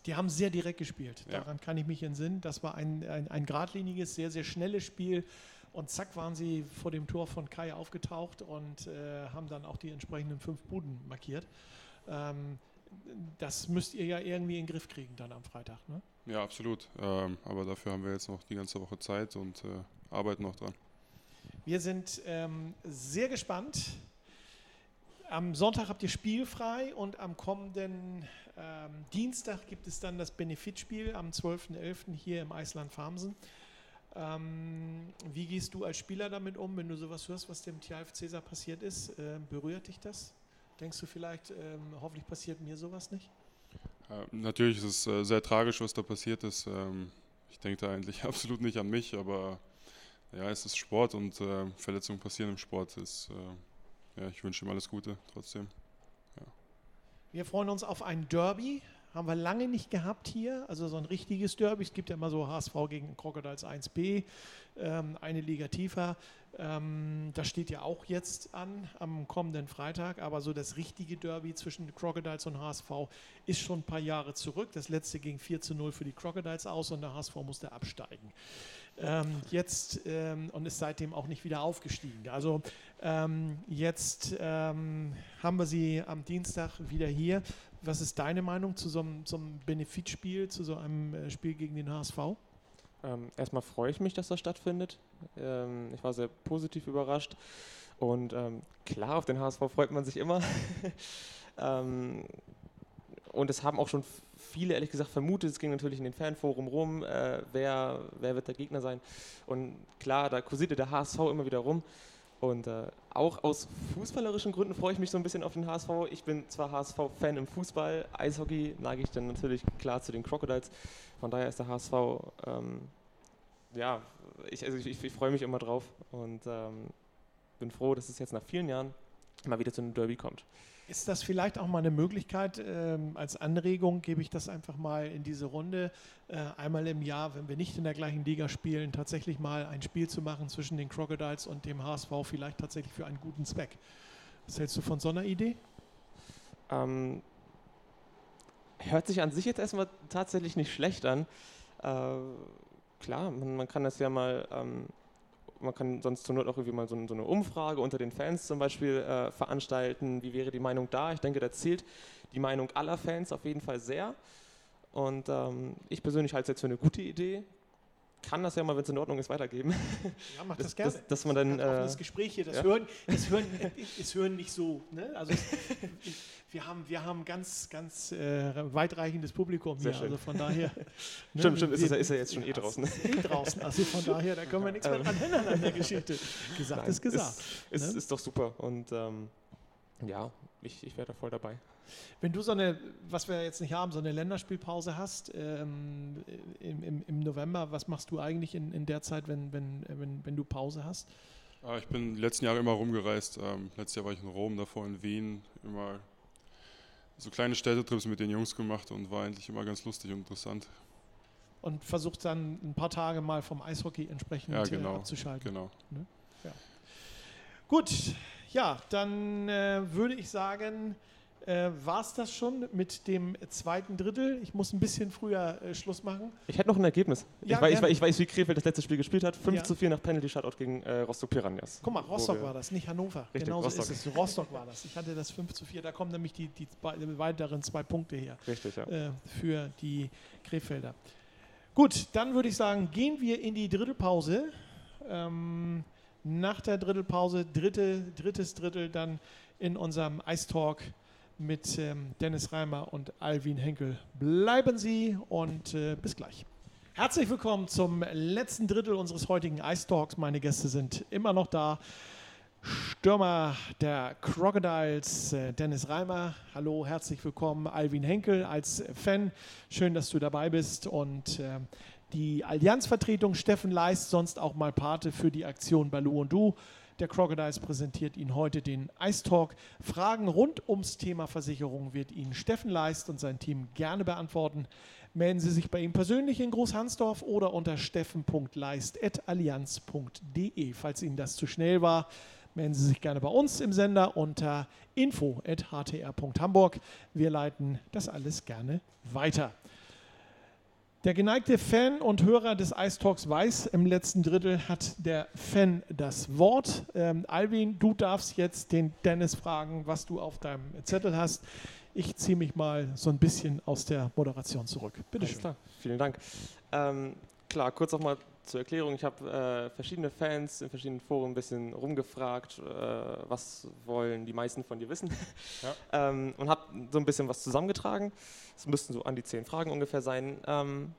Die haben sehr direkt gespielt. Daran kann ich mich entsinnen. Das war ein, ein, ein geradliniges, sehr, sehr schnelles Spiel. Und zack waren sie vor dem Tor von Kai aufgetaucht und äh, haben dann auch die entsprechenden fünf Buden markiert. Ähm, das müsst ihr ja irgendwie in den Griff kriegen dann am Freitag, ne? Ja, absolut. Ähm, aber dafür haben wir jetzt noch die ganze Woche Zeit und äh, arbeiten noch dran. Wir sind ähm, sehr gespannt. Am Sonntag habt ihr spielfrei und am kommenden ähm, Dienstag gibt es dann das Benefitspiel am 12.11. hier im Eisland Farmsen. Ähm, wie gehst du als Spieler damit um, wenn du sowas hörst, was dem THF Cäsar passiert ist? Äh, berührt dich das? Denkst du vielleicht, ähm, hoffentlich passiert mir sowas nicht? Äh, natürlich ist es äh, sehr tragisch, was da passiert ist. Ähm, ich denke da eigentlich absolut nicht an mich, aber ja, es ist Sport und äh, Verletzungen passieren im Sport. Ist, ja, ich wünsche ihm alles Gute trotzdem. Wir freuen uns auf ein Derby. haben wir lange nicht gehabt hier. Also so ein richtiges Derby. Es gibt ja immer so HSV gegen Crocodiles 1b, ähm, eine Liga tiefer. Ähm, das steht ja auch jetzt an am kommenden Freitag. Aber so das richtige Derby zwischen Crocodiles und HSV ist schon ein paar Jahre zurück. Das letzte ging 4 zu 0 für die Crocodiles aus und der HSV musste absteigen. Ähm, jetzt ähm, und ist seitdem auch nicht wieder aufgestiegen. Also ähm, jetzt ähm, haben wir sie am Dienstag wieder hier. Was ist deine Meinung zu so einem, so einem Benefitspiel, zu so einem äh, Spiel gegen den HSV? Ähm, erstmal freue ich mich, dass das stattfindet. Ähm, ich war sehr positiv überrascht. Und klar, auf den HSV freut man sich immer. und es haben auch schon viele, ehrlich gesagt, vermutet. Es ging natürlich in den Fanforum rum, äh, wer, wer wird der Gegner sein. Und klar, da kursierte der HSV immer wieder rum. Und äh, auch aus fußballerischen Gründen freue ich mich so ein bisschen auf den HSV. Ich bin zwar HSV-Fan im Fußball, Eishockey neige ich dann natürlich klar zu den Crocodiles. Von daher ist der HSV, ähm, ja, ich, also ich, ich, freue mich immer drauf und ähm, bin froh, dass es jetzt nach vielen Jahren mal wieder zu einem Derby kommt. Ist das vielleicht auch mal eine Möglichkeit, ähm, als Anregung gebe ich das einfach mal in diese Runde, äh, einmal im Jahr, wenn wir nicht in der gleichen Liga spielen, tatsächlich mal ein Spiel zu machen zwischen den Crocodiles und dem HSV, vielleicht tatsächlich für einen guten Zweck. Was hältst du von so einer Idee? Ähm, hört sich an sich jetzt erstmal tatsächlich nicht schlecht an. Äh, klar, man, man, kann das ja mal ähm, man kann sonst zur Not auch irgendwie mal so, so eine Umfrage unter den Fans zum Beispiel äh, veranstalten. Wie wäre die Meinung da? Ich denke, da zählt die Meinung aller Fans auf jeden Fall sehr. Und ähm, ich persönlich halte es jetzt für eine gute Idee kann das ja mal, wenn es in Ordnung ist, weitergeben. Ja, mach das, das gerne. Das, dass man dann, das äh, Gespräch hier, das, ja? hören, das, hören, das hören nicht so. Ne? Also es, wir haben, wir haben ganz, ganz äh, weitreichendes Publikum Sehr hier. Schön. Also von daher. Ne, stimmt, stimmt, ist, er, ist er jetzt schon eh draußen. Eh draußen. Also von daher, da können wir nichts mehr dran ändern an der Geschichte. Gesagt Nein, ist gesagt. Ist, ne? ist, ist, doch super. Und ähm, ja, ich, ich wäre da voll dabei. Wenn du so eine, was wir jetzt nicht haben, so eine Länderspielpause hast ähm, im, im, im, November, was machst du eigentlich in, in der Zeit, wenn, wenn, wenn, wenn du Pause hast? Ah, ich bin die letzten Jahre immer rumgereist. Ähm, letztes Jahr war ich in Rom, davor in Wien. Immer so kleine Städtetrips mit den Jungs gemacht und war eigentlich immer ganz lustig und interessant. Und versucht dann ein paar Tage mal vom Eishockey entsprechend ja, genau, äh, abzuschalten. Genau. Ne? Ja. Gut, ja, dann äh, würde ich sagen, äh, war es das schon mit dem zweiten Drittel. Ich muss ein bisschen früher äh, Schluss machen. Ich hätte noch ein Ergebnis. Ja, ich, weiß, ich, weiß, ich, weiß, wie Krefeld das letzte Spiel gespielt hat. 5 ja. zu 4 nach Penalty-Shutout gegen äh, Rostock Piranhas. Guck mal, Rostock war das, nicht Hannover. Richtig, genau so ist es. Rostock war das. Ich hatte das 5 zu 4. Da kommen nämlich die, die, die weiteren zwei Punkte her. Richtig, ja. Äh, für die Krefelder. Gut, dann würde ich sagen, gehen wir in die Drittelpause. Ähm, nach der Drittelpause, dritte, drittes Drittel, dann in unserem Ice Talk mit ähm, Dennis Reimer und Alvin Henkel. Bleiben Sie und äh, bis gleich. Herzlich willkommen zum letzten Drittel unseres heutigen Ice Talks. Meine Gäste sind immer noch da. Stürmer der Crocodiles, äh, Dennis Reimer. Hallo, herzlich willkommen. Alvin Henkel als Fan. Schön, dass du dabei bist. Und äh, die Allianzvertretung Steffen Leist, sonst auch mal Pate für die Aktion Balu und Du. Der Crocodiles präsentiert Ihnen heute den Ice Talk. Fragen rund ums Thema Versicherung wird Ihnen Steffen Leist und sein Team gerne beantworten. Melden Sie sich bei ihm persönlich in Großhansdorf oder unter steffen.leist.allianz.de. Falls Ihnen das zu schnell war, melden Sie sich gerne bei uns im Sender unter info.htr.hamburg. Wir leiten das alles gerne weiter. Der geneigte Fan und Hörer des Ice Talks weiß, im letzten Drittel hat der Fan das Wort. Ähm, Alvin, du darfst jetzt den Dennis fragen, was du auf deinem Zettel hast. Ich ziehe mich mal so ein bisschen aus der Moderation zurück. Bitte schön. Vielen Dank. Ähm, klar, kurz auch mal zur Erklärung. Ich habe äh, verschiedene Fans in verschiedenen Foren ein bisschen rumgefragt, äh, was wollen die meisten von dir wissen. Ja. ähm, und habe so ein bisschen was zusammengetragen. Es müssten so an die zehn Fragen ungefähr sein. Ähm,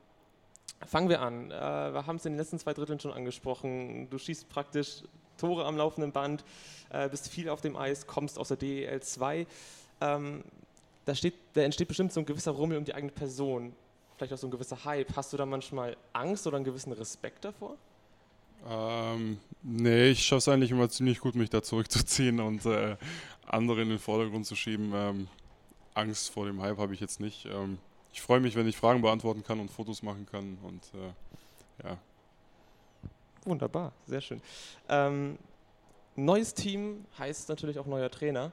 fangen wir an. Äh, wir haben es in den letzten zwei Dritteln schon angesprochen. Du schießt praktisch Tore am laufenden Band, äh, bist viel auf dem Eis, kommst aus der DEL 2. Ähm, da, steht, da entsteht bestimmt so ein gewisser Rummel um die eigene Person. Vielleicht auch so ein gewisser Hype. Hast du da manchmal Angst oder einen gewissen Respekt davor? Ähm, nee, ich schaffe es eigentlich immer ziemlich gut, mich da zurückzuziehen und äh, andere in den Vordergrund zu schieben. Ähm, Angst vor dem Hype habe ich jetzt nicht. Ähm, ich freue mich, wenn ich Fragen beantworten kann und Fotos machen kann. Und äh, ja. Wunderbar, sehr schön. Ähm, neues Team heißt natürlich auch neuer Trainer.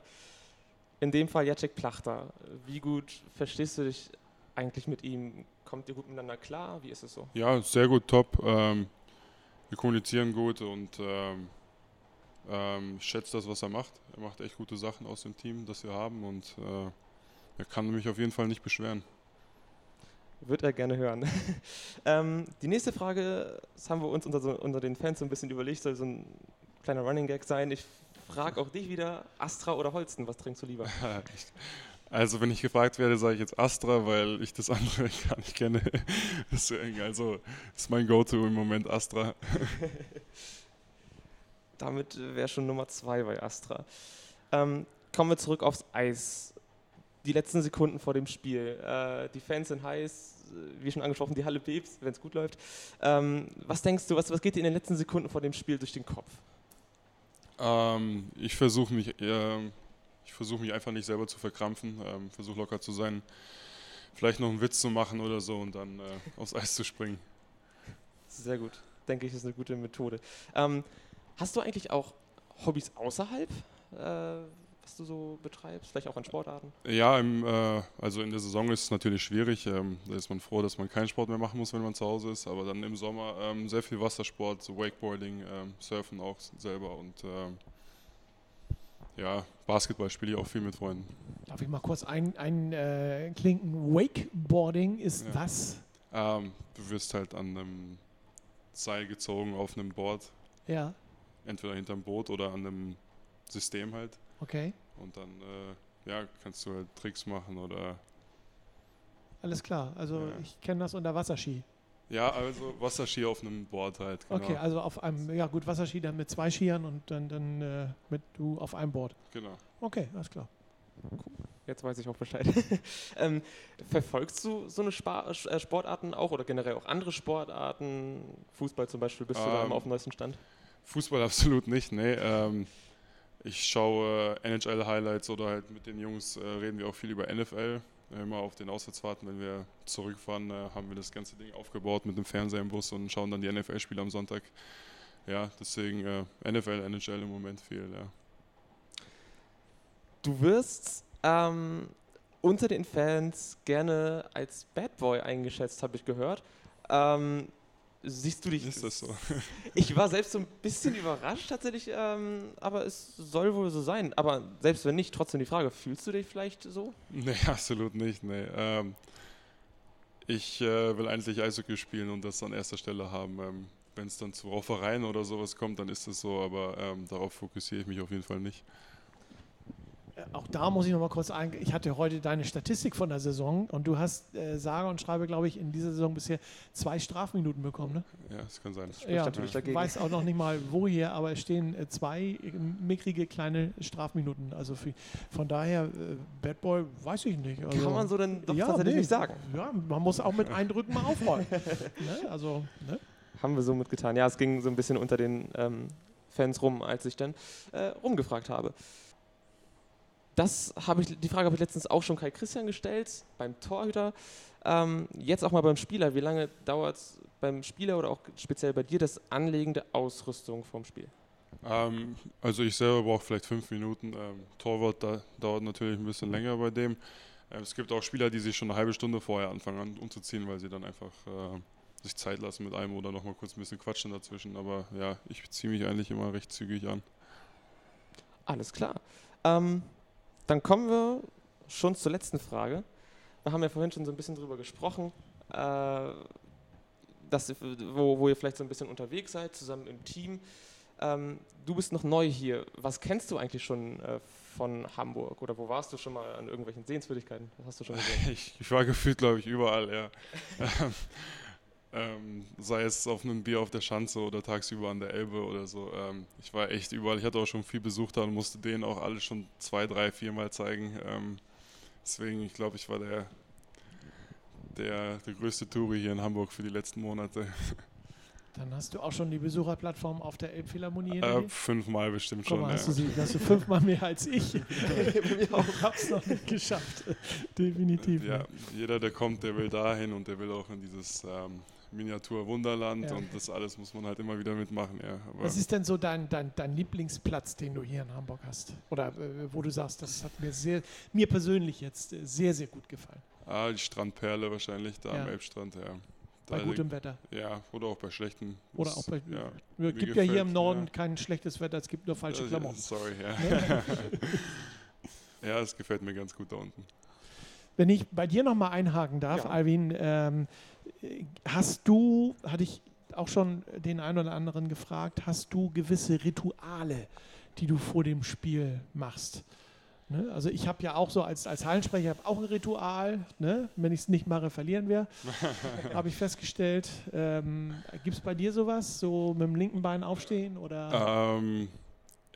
In dem Fall Jacek Plachter. Wie gut verstehst du dich eigentlich mit ihm? Kommt ihr gut miteinander klar? Wie ist es so? Ja, sehr gut, top. Ähm, wir kommunizieren gut und ähm, ähm, ich schätze das, was er macht. Er macht echt gute Sachen aus dem Team, das wir haben und äh, er kann mich auf jeden Fall nicht beschweren. Wird er gerne hören. ähm, die nächste Frage, das haben wir uns unter, unter, den Fans so ein bisschen überlegt, soll so ein kleiner Running Gag sein. Ich frage auch dich wieder, Astra oder Holsten, was trinkst du lieber? Also wenn ich gefragt werde, sage ich jetzt Astra, weil ich das andere gar nicht kenne. Deswegen, also ist mein Go-To im Moment Astra. Damit wäre schon Nummer zwei bei Astra. Ähm, kommen wir zurück aufs Eis. Die letzten Sekunden vor dem Spiel. Äh, die Fans sind heiß, wie schon angesprochen, die Halle bebt, wenn es gut läuft. Ähm, was denkst du, was, was geht dir in den letzten Sekunden vor dem Spiel durch den Kopf? Ähm, ich versuche mich, äh, ich versuche mich einfach nicht selber zu verkrampfen, ähm, versuche locker zu sein, vielleicht noch einen Witz zu machen oder so und dann äh, aufs Eis zu springen. Sehr gut, denke ich, ist eine gute Methode. Ähm, hast du eigentlich auch Hobbys außerhalb, äh, was du so betreibst, vielleicht auch an Sportarten? Ja, im, äh, also in der Saison ist es natürlich schwierig. Ähm, da ist man froh, dass man keinen Sport mehr machen muss, wenn man zu Hause ist. Aber dann im Sommer ähm, sehr viel Wassersport, so Wakeboarding, ähm, Surfen auch selber und ähm, ja, Basketball spiele ich auch viel mit Freunden. Darf ich mal kurz einklinken? Ein, äh, Wakeboarding ist Ja. was? Ähm, du wirst halt an einem Seil gezogen auf einem Board, Ja, entweder hinterm Boot oder an einem System halt. okay. Und dann äh, ja, kannst du halt Tricks machen oder Alles klar. Also Ja. ich kenne das unter Wasserski. Ja, also Wasserski auf einem Board halt. Genau. Okay, also auf einem, ja gut, Wasserski dann mit zwei Skiern und dann, dann äh, mit du auf einem Board. genau. Okay, alles klar. Jetzt weiß ich auch Bescheid. ähm, verfolgst du so eine Spa äh, Sportarten auch oder generell auch andere Sportarten? Fußball zum Beispiel, bist du da Ähm, immer auf dem neuesten Stand? Fußball absolut nicht, nee. Ähm, ich schaue äh, NHL-Highlights oder halt mit den Jungs äh, reden wir auch viel über NFL. Immer auf den Auswärtsfahrten, wenn wir zurückfahren, äh, haben wir das ganze Ding aufgebaut mit dem Fernseher im Bus und schauen dann die NFL-Spiele am Sonntag. Ja, deswegen äh, NFL, NHL im Moment viel, ja. Du wirst ähm, unter den Fans gerne als Bad Boy eingeschätzt, habe ich gehört. Ähm, siehst du dich? Ist das so? Ich war selbst so ein bisschen überrascht tatsächlich, ähm, aber es soll wohl so sein. Aber selbst wenn nicht, trotzdem die Frage: Fühlst du dich vielleicht so? Nee, absolut nicht, nee. Ähm, ich äh, will eigentlich Eishockey spielen und das an erster Stelle haben. Ähm, wenn es dann zu Raufereien oder sowas kommt, dann ist es so, aber ähm, darauf fokussiere ich mich auf jeden Fall nicht. Auch da muss ich noch mal kurz eingehen. Ich hatte heute deine Statistik von der Saison und du hast äh, sage und schreibe, glaube ich, in dieser Saison bisher zwei Strafminuten bekommen. Ne? Ja, das kann sein. Spricht natürlich ich dagegen. weiß auch noch nicht mal woher, aber es stehen äh, zwei äh, mickrige kleine Strafminuten. Also für, von daher, äh, Bad Boy, weiß ich nicht. Also, Kann man so denn doch ja, tatsächlich nee, nicht sagen? Ja, man muss auch mit Eindrücken mal aufräumen. ne? Also, ne? Haben wir so mitgetan. Ja, es ging so ein bisschen unter den ähm, Fans rum, als ich dann äh, rumgefragt habe. Das habe ich, die Frage habe ich letztens auch schon Kai Christian gestellt, beim Torhüter. Ähm, jetzt auch mal beim Spieler. Wie lange dauert es beim Spieler oder auch speziell bei dir das Anlegen der Ausrüstung vom Spiel? Ähm, also ich selber brauche vielleicht fünf Minuten. Ähm, Torwart da, dauert natürlich ein bisschen länger bei dem. Ähm, es gibt auch Spieler, die sich schon eine halbe Stunde vorher anfangen an umzuziehen, weil sie dann einfach äh, sich Zeit lassen mit einem oder noch mal kurz ein bisschen quatschen dazwischen. Aber ja, ich ziehe mich eigentlich immer recht zügig an. Alles klar. Ähm, dann kommen wir schon zur letzten Frage. Wir haben ja vorhin schon so ein bisschen drüber gesprochen, äh, dass, wo, wo ihr vielleicht so ein bisschen unterwegs seid, zusammen im Team. Ähm, du bist noch neu hier. Was kennst du eigentlich schon äh, von Hamburg? Oder wo warst du schon mal an irgendwelchen Sehenswürdigkeiten? Was hast du schon gesehen? Ich, ich war gefühlt, glaube ich, überall, ja. ähm, sei es auf einem Bier auf der Schanze oder tagsüber an der Elbe oder so. Ähm, ich war echt überall. Ich hatte auch schon viel Besuch da und musste denen auch alle schon zwei, drei, viermal zeigen. Ähm, deswegen, ich glaube, ich war der, der, der größte Touri hier in Hamburg für die letzten Monate. Dann hast du auch schon die Besucherplattform auf der Elbphilharmonie. Äh, fünfmal bestimmt schon. Mal, ja. hast, du sie, hast du fünfmal mehr als ich. ich habe es noch nicht geschafft. Definitiv. Ja, jeder, der kommt, der will dahin und der will auch in dieses ähm, Miniatur-Wunderland Ja. und das alles muss man halt immer wieder mitmachen. Ja. Was ist denn so dein, dein, dein Lieblingsplatz, den du hier in Hamburg hast? Oder äh, wo du sagst, das hat mir sehr, mir persönlich jetzt äh, sehr, sehr gut gefallen. ah, die Strandperle wahrscheinlich, da Ja. am Elbstrand. Ja. Bei Da- gutem Wetter. Ja, oder auch bei schlechten. Oder auch bei. Ja. Es gibt ja hier im Norden ja. kein schlechtes Wetter, es gibt nur falsche Äh, Klamotten. Sorry, ja. ja, es gefällt mir ganz gut da unten. Wenn ich bei dir nochmal einhaken darf, Ja. Alvin, ähm, hast du, hatte ich auch schon den einen oder anderen gefragt, hast du gewisse Rituale, die du vor dem Spiel machst? Ne? Also ich habe ja auch so als, als Hallensprecher auch ein Ritual, ne? wenn ich es nicht mache, verlieren wir, habe ich festgestellt. Ähm, Gibt es bei dir sowas, so mit dem linken Bein aufstehen oder? Ähm,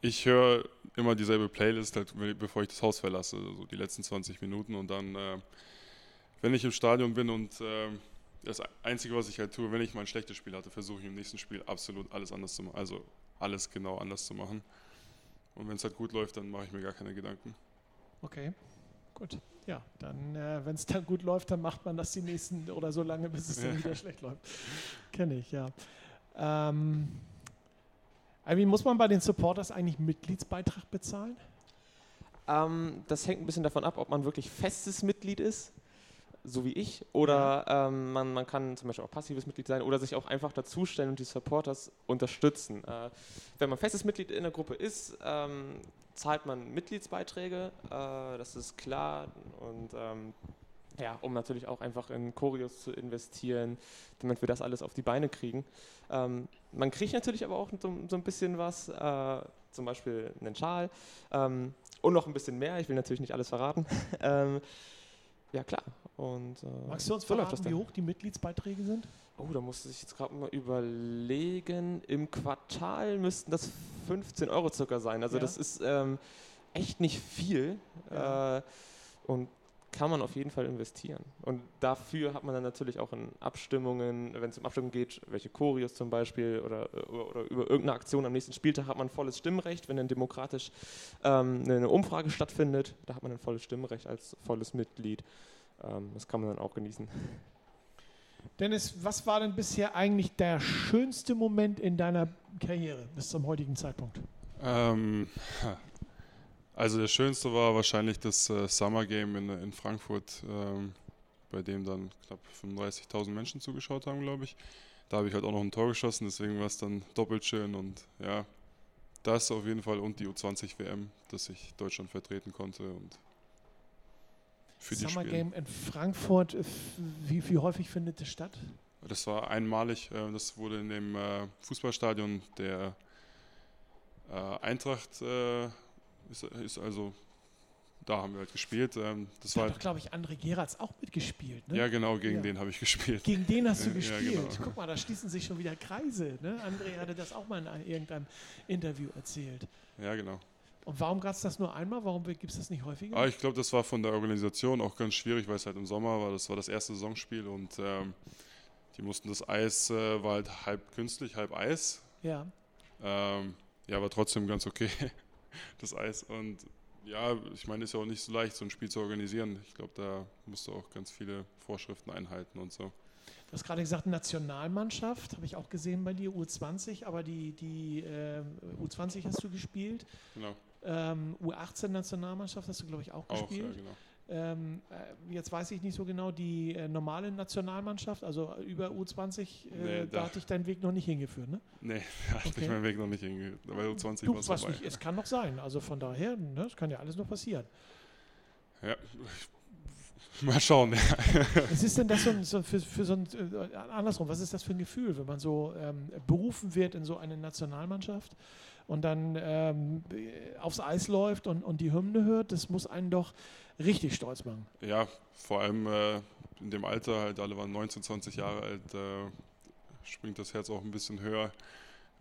ich höre immer dieselbe Playlist, halt, bevor ich das Haus verlasse, so die letzten 20 Minuten. Und dann, äh, wenn ich im Stadion bin und ähm, das Einzige, was ich halt tue, wenn ich mal ein schlechtes Spiel hatte, versuche ich im nächsten Spiel absolut alles anders zu machen. Also alles genau anders zu machen. Und wenn es halt gut läuft, dann mache ich mir gar keine Gedanken. Okay, gut. Ja, dann, äh, wenn es dann gut läuft, dann macht man das die nächsten oder so lange, bis es dann wieder schlecht läuft. Kenne ich, ja. Ähm, Alvin, muss man bei den Supporters eigentlich Mitgliedsbeitrag bezahlen? Ähm, das hängt ein bisschen davon ab, ob man wirklich festes Mitglied ist, so wie ich, oder ähm, man, man kann zum Beispiel auch passives Mitglied sein oder sich auch einfach dazustellen und die Supporters unterstützen. Äh, wenn man festes Mitglied in der Gruppe ist, ähm, zahlt man Mitgliedsbeiträge, äh, das ist klar. Und ähm, ja, um natürlich auch einfach in Choreos zu investieren, damit wir das alles auf die Beine kriegen. Ähm, man kriegt natürlich aber auch so, so ein bisschen was, äh, zum Beispiel einen Schal ähm, und noch ein bisschen mehr. Ich will natürlich nicht alles verraten. ähm, ja, klar. Und, äh, Magst du uns so verraten, wie hoch die Mitgliedsbeiträge sind? Oh, da musste ich jetzt gerade mal überlegen. Im Quartal müssten das 15 Euro circa sein. Also Ja. das ist ähm, echt nicht viel. Ja. Äh, und kann man auf jeden Fall investieren. Und dafür hat man dann natürlich auch in Abstimmungen, wenn es um Abstimmungen geht, welche Choreos zum Beispiel oder, oder, oder über irgendeine Aktion am nächsten Spieltag hat man volles Stimmrecht, wenn dann demokratisch ähm, eine Umfrage stattfindet, da hat man ein volles Stimmrecht als volles Mitglied. Ähm, das kann man dann auch genießen. Dennis, was war denn bisher eigentlich der schönste Moment in deiner Karriere bis zum heutigen Zeitpunkt? Ähm, also der schönste war wahrscheinlich das äh, Summer Game in, in Frankfurt, ähm, bei dem dann knapp 35.000 Menschen zugeschaut haben, glaube ich. Da habe ich halt auch noch ein Tor geschossen, deswegen war es dann doppelt schön und ja, das auf jeden Fall und die U20 WM, dass ich Deutschland vertreten konnte und für die Summer Spiele. Game in Frankfurt, äh, wie, wie häufig findet es statt? Das war einmalig. äh, Das wurde in dem äh, Fußballstadion der Eintracht, ist, ist also, da haben wir halt gespielt. ähm, Das Da war hat doch, halt, glaube ich, André Geratz auch mitgespielt. Ne? ja genau, gegen Ja. den habe ich gespielt. Gegen den hast du Ja, gespielt. genau. Guck mal, da schließen sich schon wieder Kreise. Ne? André hatte das auch mal in ein- irgendeinem Interview erzählt. Ja, genau. Und warum gab es das nur einmal? Warum gibt es das nicht häufiger? Aber ich glaube, das war von der Organisation auch ganz schwierig, weil es halt im Sommer war. Das war das erste Saisonspiel und ähm, die mussten das Eis, äh, war halt halb künstlich, halb Eis. ja. Ähm, ja, aber trotzdem ganz okay, das Eis. Und ja, ich meine, ist ja auch nicht so leicht, so ein Spiel zu organisieren. Ich glaube, da musst du auch ganz viele Vorschriften einhalten und so. Du hast gerade gesagt, Nationalmannschaft, habe ich auch gesehen bei dir, U20, aber die, die ähm, U20 hast du gespielt. Genau, Ähm, U18-Nationalmannschaft hast du, glaube ich, auch, auch, ja, gespielt. genau. Ähm, äh, jetzt weiß ich nicht so genau, die äh, normale Nationalmannschaft, also über U20, äh, Nee, da da- hat dich dein Weg noch nicht hingeführt, ne? Nee, da hat Okay. mich mein Weg noch nicht hingegangen. Bei U20 Du, war es nicht, es kann noch sein. Also von daher, ne, es kann ja alles noch passieren. Ja, mal schauen. Was ist denn das so, so für, für so ein, äh, andersrum, was ist das für ein Gefühl, wenn man so ähm, berufen wird in so eine Nationalmannschaft und dann ähm, aufs Eis läuft und, und die Hymne hört? Das muss einen doch richtig stolz machen. Ja, vor allem äh, in dem Alter, halt alle waren 19, 20 Jahre alt, äh, springt das Herz auch ein bisschen höher.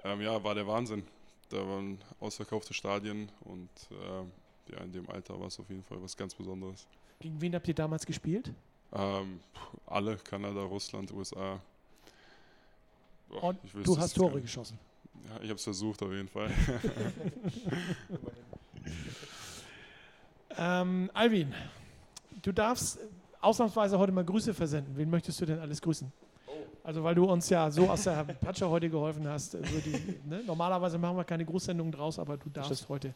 Ähm, ja, war der Wahnsinn. Da waren ausverkaufte Stadien und äh, ja, in dem Alter war es auf jeden Fall was ganz Besonderes. Gegen wen habt ihr damals gespielt? Ähm, alle, Kanada, Russland, USA. Boah, Und ich wüsste du hast Tore geschossen. Ja, ich habe es versucht auf jeden Fall. Ähm, Alvin, du darfst ausnahmsweise heute mal Grüße versenden. Wen möchtest du denn alles grüßen? Also weil du uns ja so aus der Patsche heute geholfen hast. Also die, ne? Normalerweise machen wir keine Grußsendung draus, aber du darfst Stimmt. heute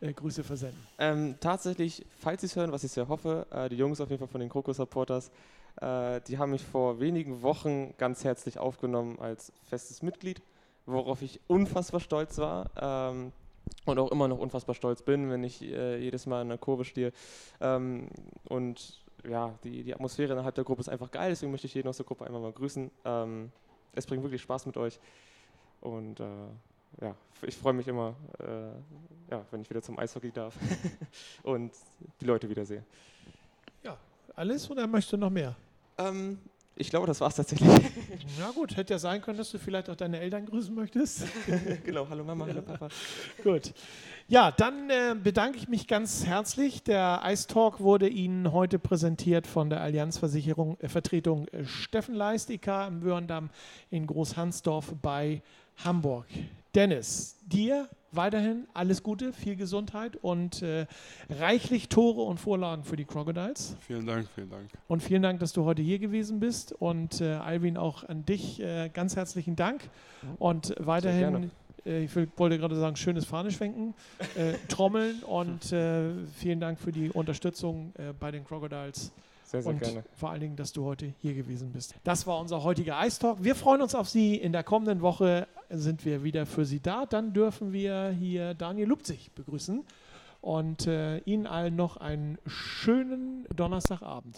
äh, Grüße versenden. Ähm, tatsächlich, falls Sie es hören, was ich sehr hoffe, äh, die Jungs auf jeden Fall von den Kroko Supporters, äh, die haben mich vor wenigen Wochen ganz herzlich aufgenommen als festes Mitglied, worauf ich unfassbar stolz war ähm, und auch immer noch unfassbar stolz bin, wenn ich äh, jedes Mal in der Kurve stehe. Ähm, und ja, die, die Atmosphäre innerhalb der Gruppe ist einfach geil, deswegen möchte ich jeden aus der Gruppe einmal mal grüßen. Ähm, es bringt wirklich Spaß mit euch und äh, ja, ich freue mich immer, äh, ja, wenn ich wieder zum Eishockey darf und die Leute wiedersehe. Alles oder möchtest du noch mehr? Ähm, ich glaube, das war es tatsächlich. Ja gut, hätte ja sein können, dass du vielleicht auch deine Eltern grüßen möchtest. genau, hallo Mama, hallo Papa. Gut. Ja, dann äh, bedanke ich mich ganz herzlich. Der Ice Talk wurde Ihnen heute präsentiert von der Allianzversicherung äh, Vertretung äh, Steffen Leist, IK im Wörndamm in Großhansdorf bei Hamburg. Dennis, dir weiterhin alles Gute, viel Gesundheit und äh, reichlich Tore und Vorlagen für die Crocodiles. vielen Dank, vielen Dank. Und vielen Dank, dass du heute hier gewesen bist. Und äh, Alvin, auch an dich äh, ganz herzlichen Dank. Und weiterhin, äh, ich will, wollte gerade sagen, schönes Fahneschwenken, äh, Trommeln und äh, vielen Dank für die Unterstützung äh, bei den Crocodiles. Sehr, sehr und gerne. vor allen Dingen, dass du heute hier gewesen bist. Das war unser heutiger Ice Talk. Wir freuen uns auf Sie. In der kommenden Woche sind wir wieder für Sie da. Dann dürfen wir hier Daniel Lupzig begrüßen und äh, Ihnen allen noch einen schönen Donnerstagabend.